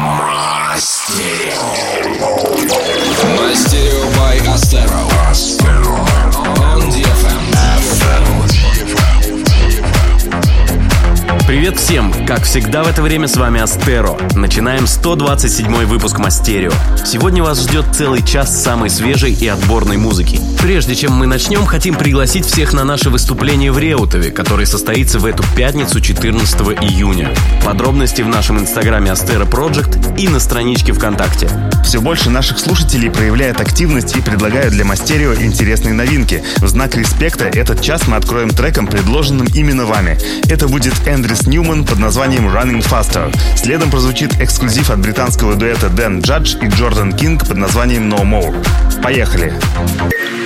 Мастерил. Мастерил by Astero. Привет всем! Как всегда в это время с вами Астеро. Начинаем 127 выпуск Мастерио. Сегодня вас ждет целый час самой свежей и отборной музыки. Прежде чем мы начнем, хотим пригласить всех на наше выступление в Реутове, которое состоится в эту пятницу 14 июня. Подробности в нашем инстаграме Астеро Project и на страничке ВКонтакте. Все больше наших слушателей проявляет активность и предлагают для Мастерио интересные новинки. В знак респекта этот час мы откроем треком, предложенным именно вами. Это будет Эндрис Нью Human под названием Running Faster. Следом прозвучит эксклюзив от британского дуэта Дэн Джадж и Джордан Кинг под названием No More. Поехали! Поехали!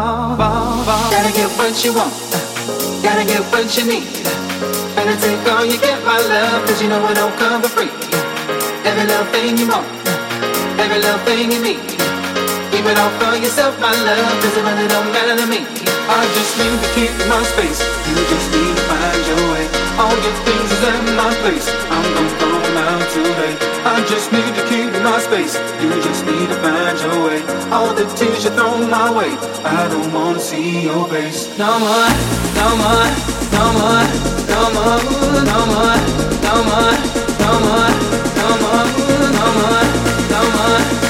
Gotta get what you want, gotta get what you need. Better take all you get, my love, cause you know I don't come for free. Every little thing you want, every little thing you need. Keep it all for yourself, my love, cause it really don't matter to me. I just need to keep my space, you just need to find your way. All your things is in my place, I'm gonna throw them out today. I just need to keep in my space. You just need to find your way. All the tears you throw my way, I don't wanna see your face. No more, no more, no more, no more, no more, no more, no more, no more, no more, no more.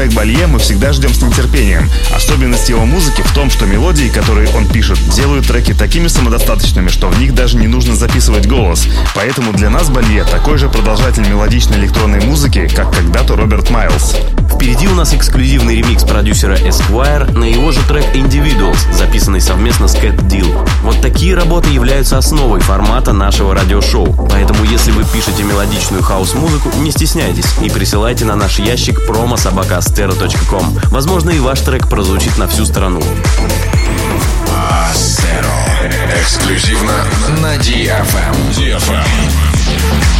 Жан-Жак Балье мы всегда ждем с нетерпением. Особенность его музыки в том, что мелодии, которые он пишет, делают треки такими самодостаточными, что в них даже не нужно записывать голос. Поэтому для нас Балье такой же продолжатель мелодичной электронной музыки, как когда-то Роберт Майлз. Впереди у нас эксклюзивный ремикс продюсера Esquire на его же трек Individuals, записанный совместно с Cat Deal. Вот такие работы являются основой формата нашего радиошоу. Поэтому, если вы пишете мелодичную хаос-музыку, не стесняйтесь и присылайте на наш ящик promo.sobaka.stero.com. Возможно, и ваш трек прозвучит на всю страну. Эксклюзивно на DFM. DFM.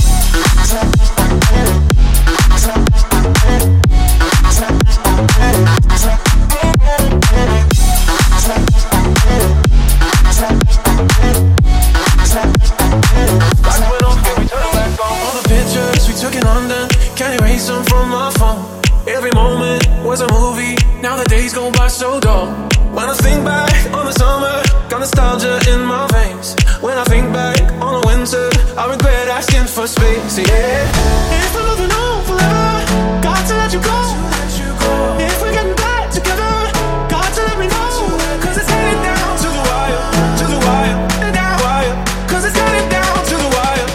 so dull. When I think back on the summer, got nostalgia in my veins. When I think back on the winter, I regret asking for space. Yeah. If we're moving on forever, got to let you go. If we're getting back together, got to let me know. Cause it's heading down to the wire, to the wire, down wire. Cause it's heading down to the wire.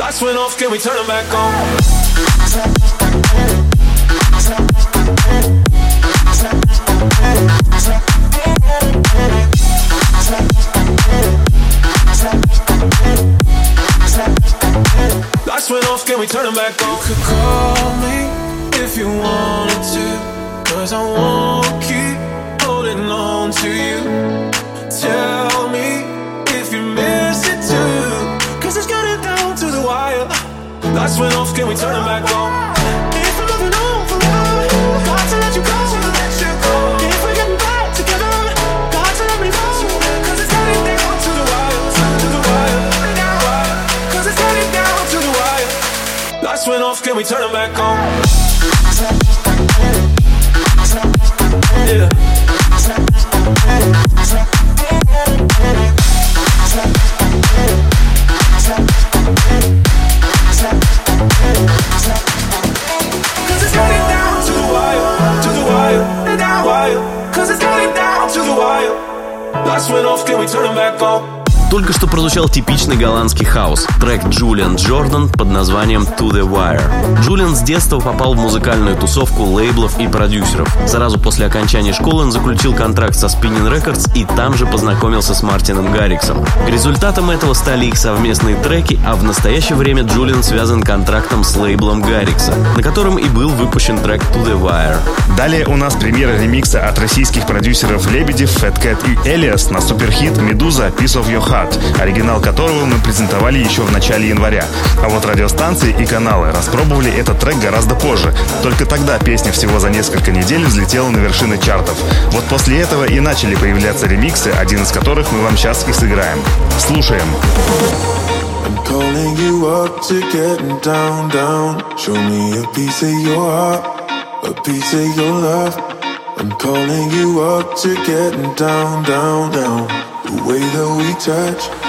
Lights went off, can we turn them back on? Turn back on? You could call me if you wanted to. Cause I won't keep holding on to you. Tell me if you miss it too. Cause it's getting down to the wire. Lights went off, can we turn them back on? Turn them back on? Yeah. Cause it's getting down to the wire, to the wire, down wire. Cause it's getting down to the wire. Lights went off, can we turn them back on? Только что прозвучал типичный голландский хаос, трек Джулиан Джордан под названием To The Wire. Джулиан с детства попал в музыкальную тусовку лейблов и продюсеров. Сразу после окончания школы он заключил контракт со Spinning Records и там же познакомился с Мартином Гарриксом. Результатом этого стали их совместные треки, а в настоящее время Джулиан связан контрактом с лейблом Гаррикса, на котором и был выпущен трек To The Wire. Далее у нас премьера ремикса от российских продюсеров Лебедев, Fat Cat и Элиас на суперхит «Медуза. Piece of Your Heart», оригинал которого мы презентовали еще в начале января. А вот радиостанции и каналы распробовали этот трек гораздо позже. Только тогда песня всего за несколько недель взлетела на вершины чартов. Вот после этого и начали появляться ремиксы, один из которых мы вам сейчас и сыграем. Слушаем. A piece of your love. I'm calling you up to getting down, down, down. The way that we touch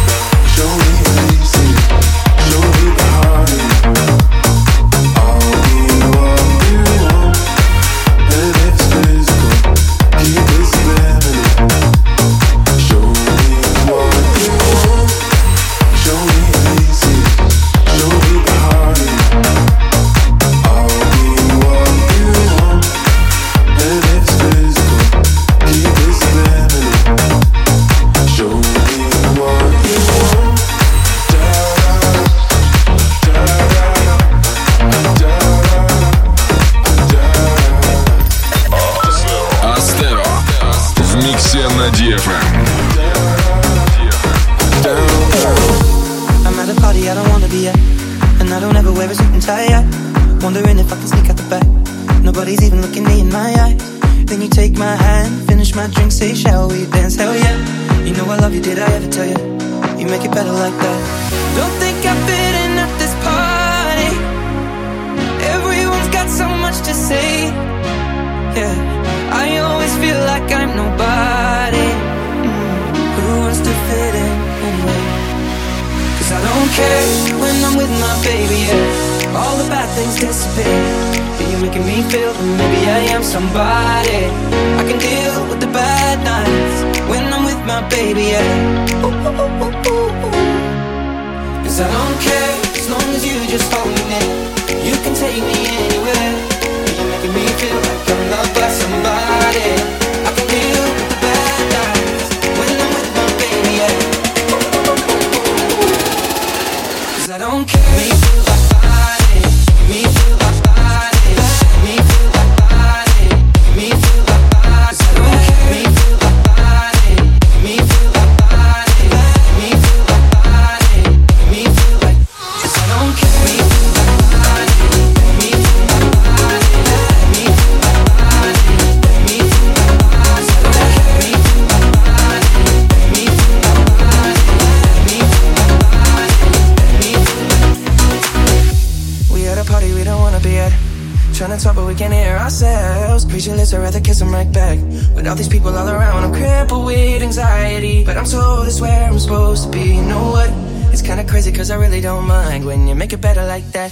like that.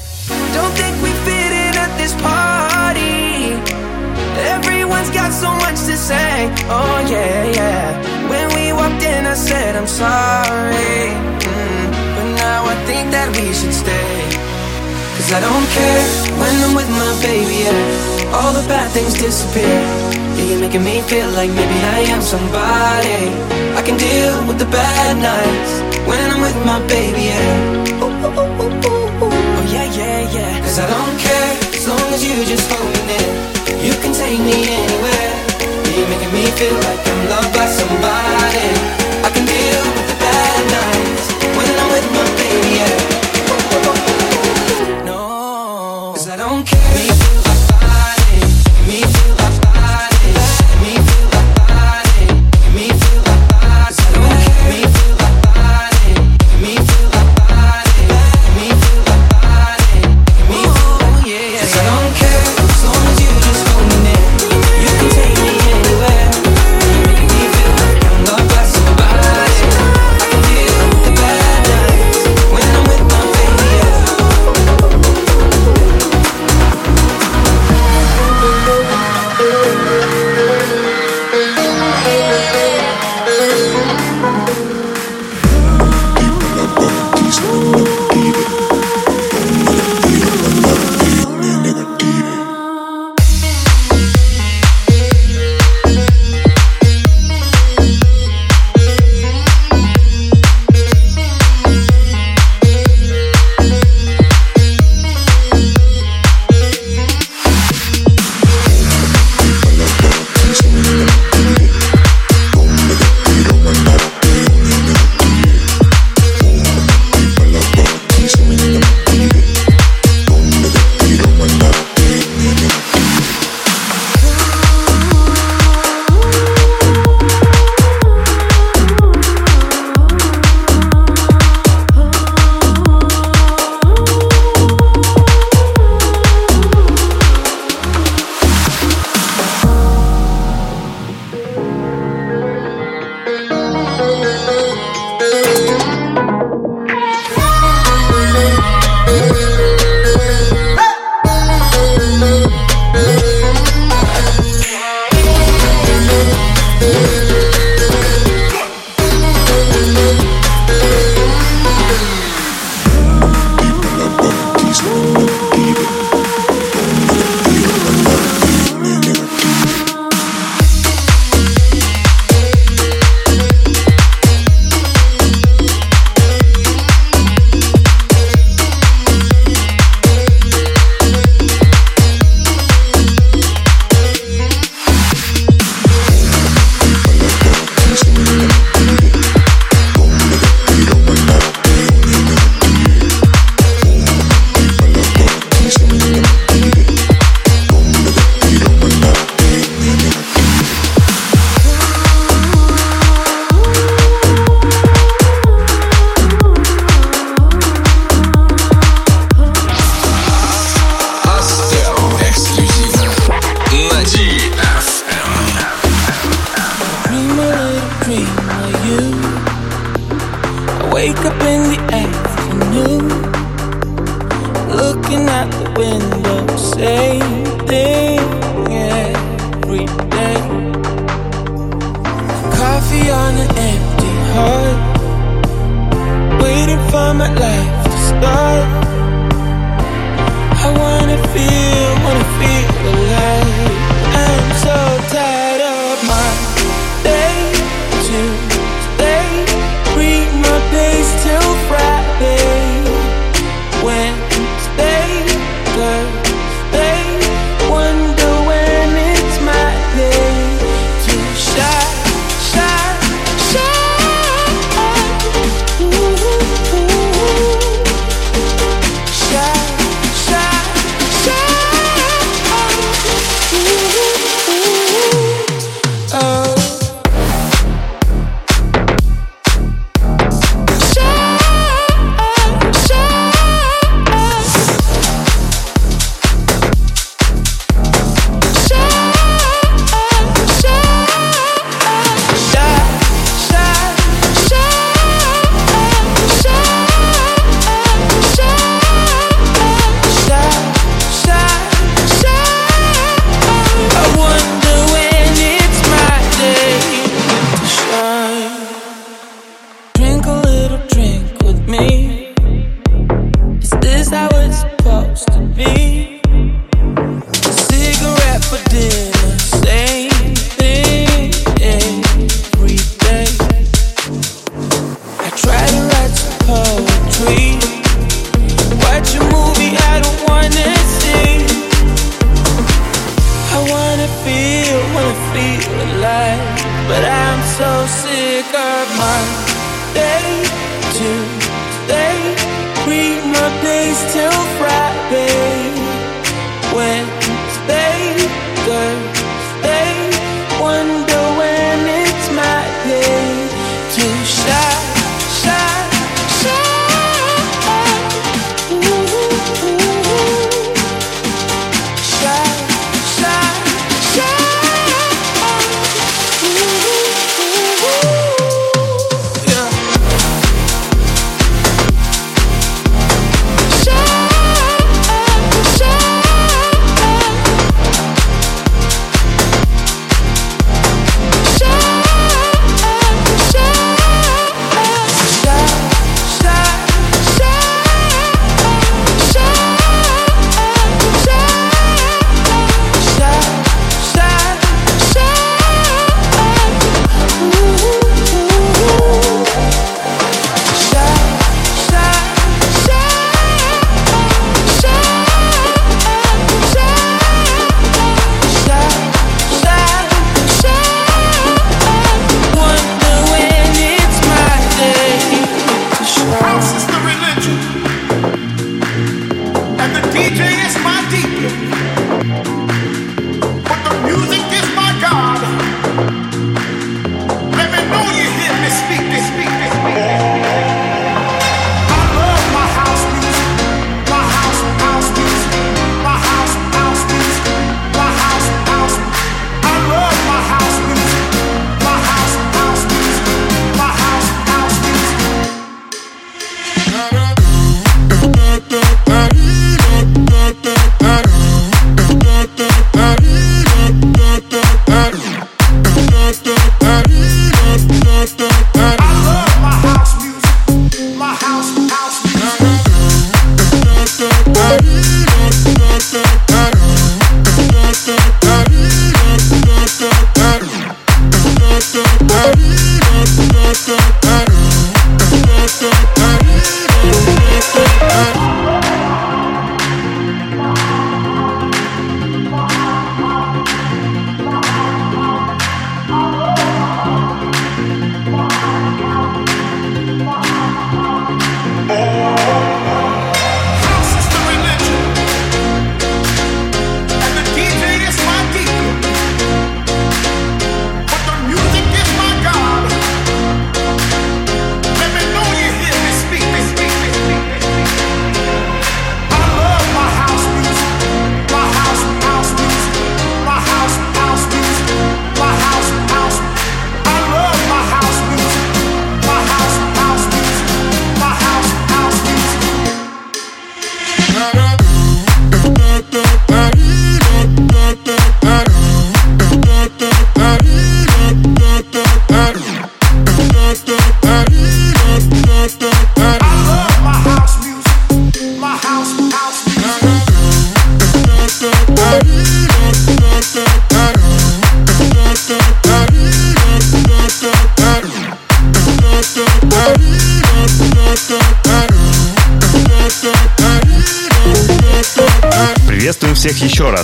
Don't think we fit in at this party. Everyone's got so much to say. Oh, yeah, yeah. When we walked in, I said, I'm sorry. Mm, but now I think that we should stay. Cause I don't care when I'm with my baby, yeah. All the bad things disappear. You're making me feel like maybe I am somebody. I can deal with the bad nights when I'm with my baby, yeah. Ooh, ooh, ooh, Cause I don't care as long as you just hold me near. You can take me anywhere. You're making me feel like I'm loved by somebody.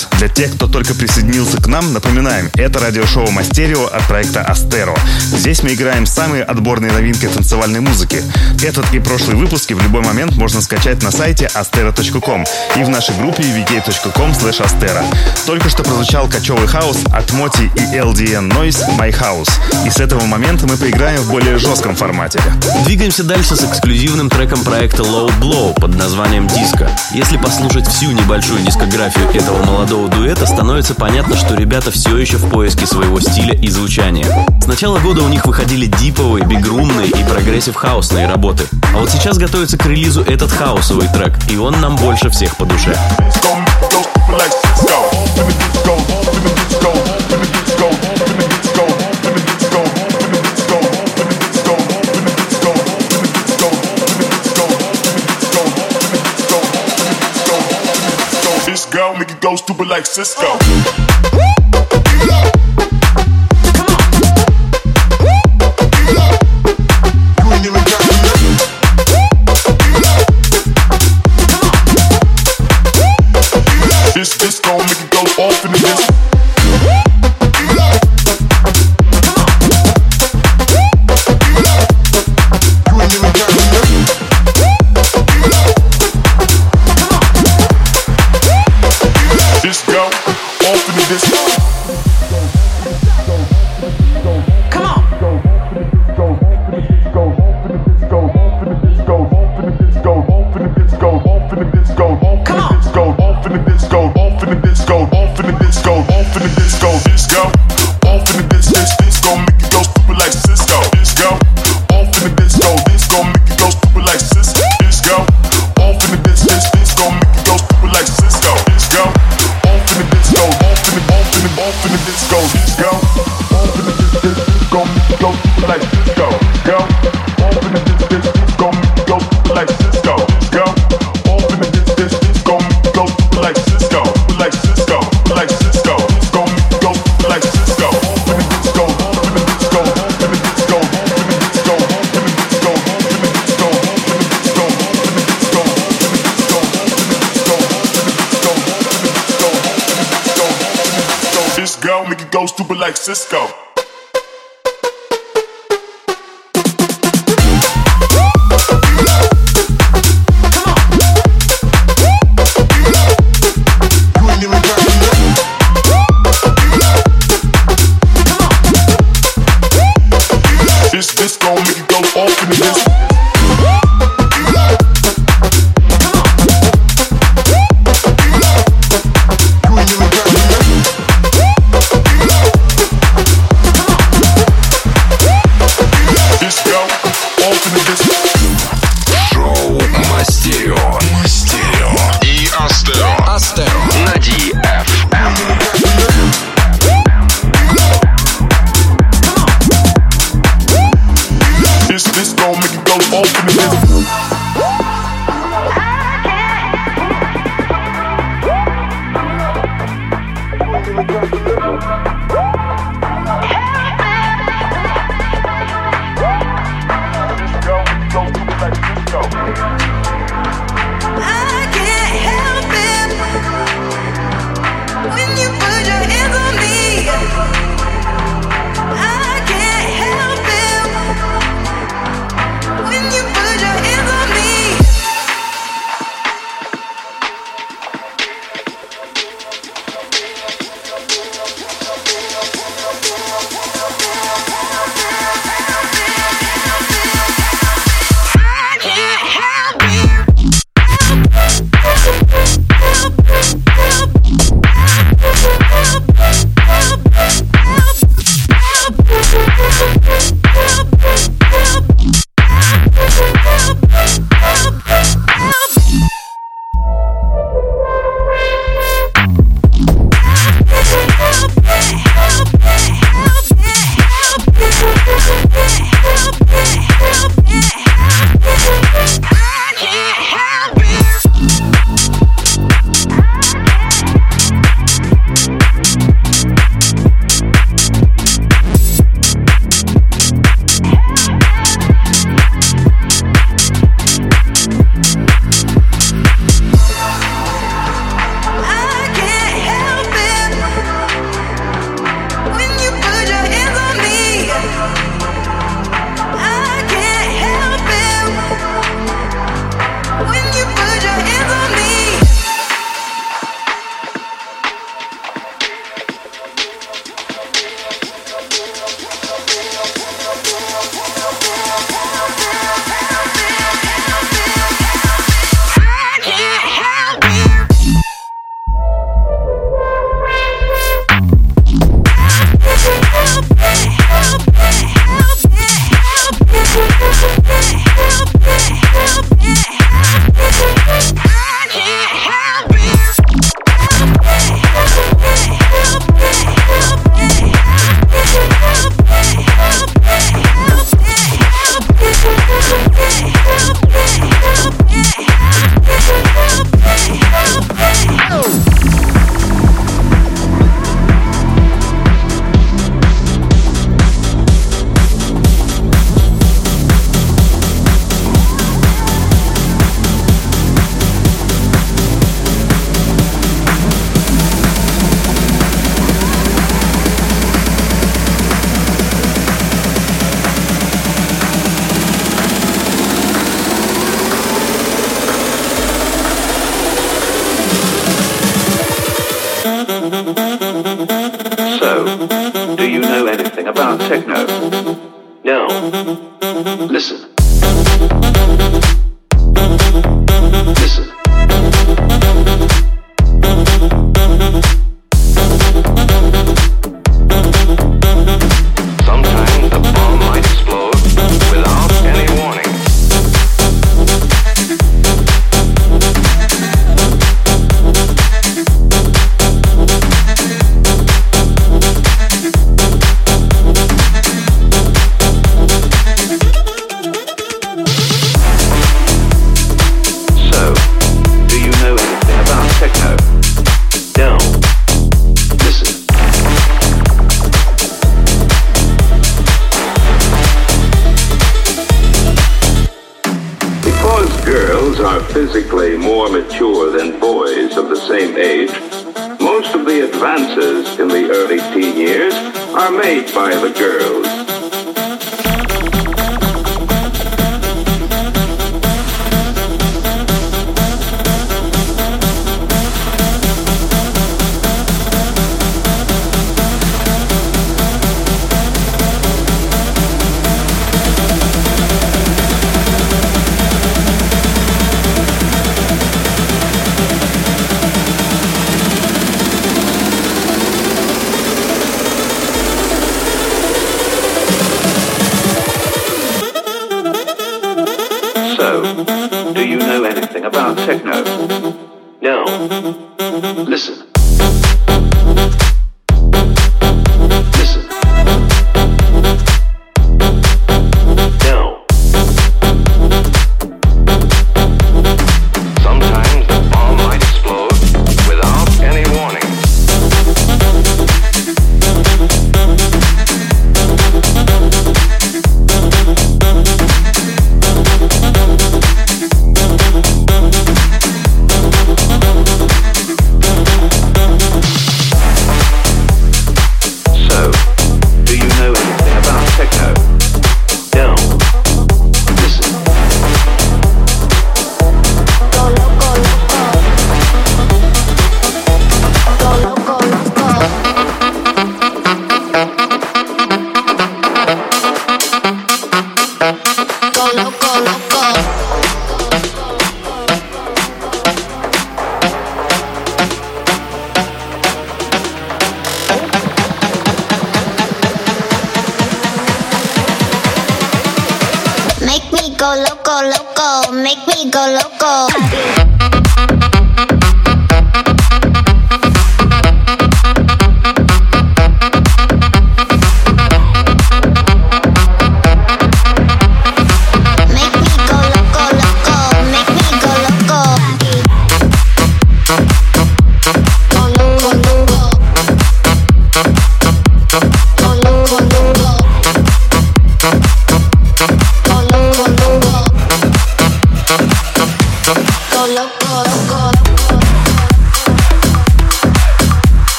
нас. Для тех, кто только присоединился к нам, напоминаем, это радиошоу Мастерио от проекта Астеро. Здесь мы играем самые отборные новинки танцевальной музыки. Этот и прошлые выпуски в любой момент можно скачать на сайте astero.com и в нашей группе vk.com slash astero. Только что прозвучал кочевый хаос от Моти и LDN Noise My House. И с этого момента мы поиграем в более жестком формате. Двигаемся дальше с эксклюзивным треком проекта Low Blow под названием «Диско». Если послушать всю небольшую дискографию этого молодого молодого дуэта становится понятно, что ребята все еще в поиске своего стиля и звучания. С начала года у них выходили диповые, бигрумные и прогрессив-хаусные работы. А вот сейчас готовится к релизу этот хаусовый трек, и он нам больше всех по душе. Let's go. goes stupid like Cisco.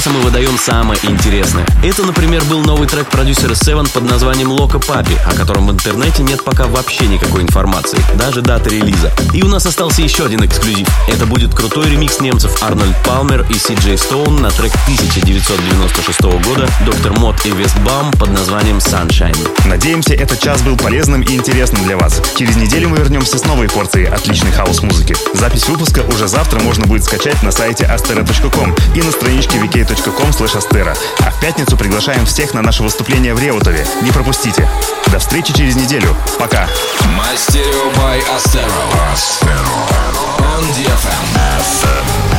под конец часа мы выдаем самое интересное. Это, например, был новый трек продюсера Seven под названием Loca Papi, о котором в интернете нет пока вообще никакой информации, даже даты релиза. И у нас остался еще один эксклюзив. Это будет крутой ремикс немцев Arnold Palmer и CJ Stone на трек 1996 года Dr. Motte и WestBam под названием Sunshine. Надеемся, этот час был полезным и интересным для вас. Через неделю мы вернемся с новой порцией отличной хаус-музыки. Запись выпуска уже завтра можно будет скачать на сайте astero.com и на страничке vk.com astero. А в пятницу приглашаем всех на наше выступление в Реутове. Не пропустите. До встречи через неделю. Пока. Stereo by Astero. Astero. On DFM. FM.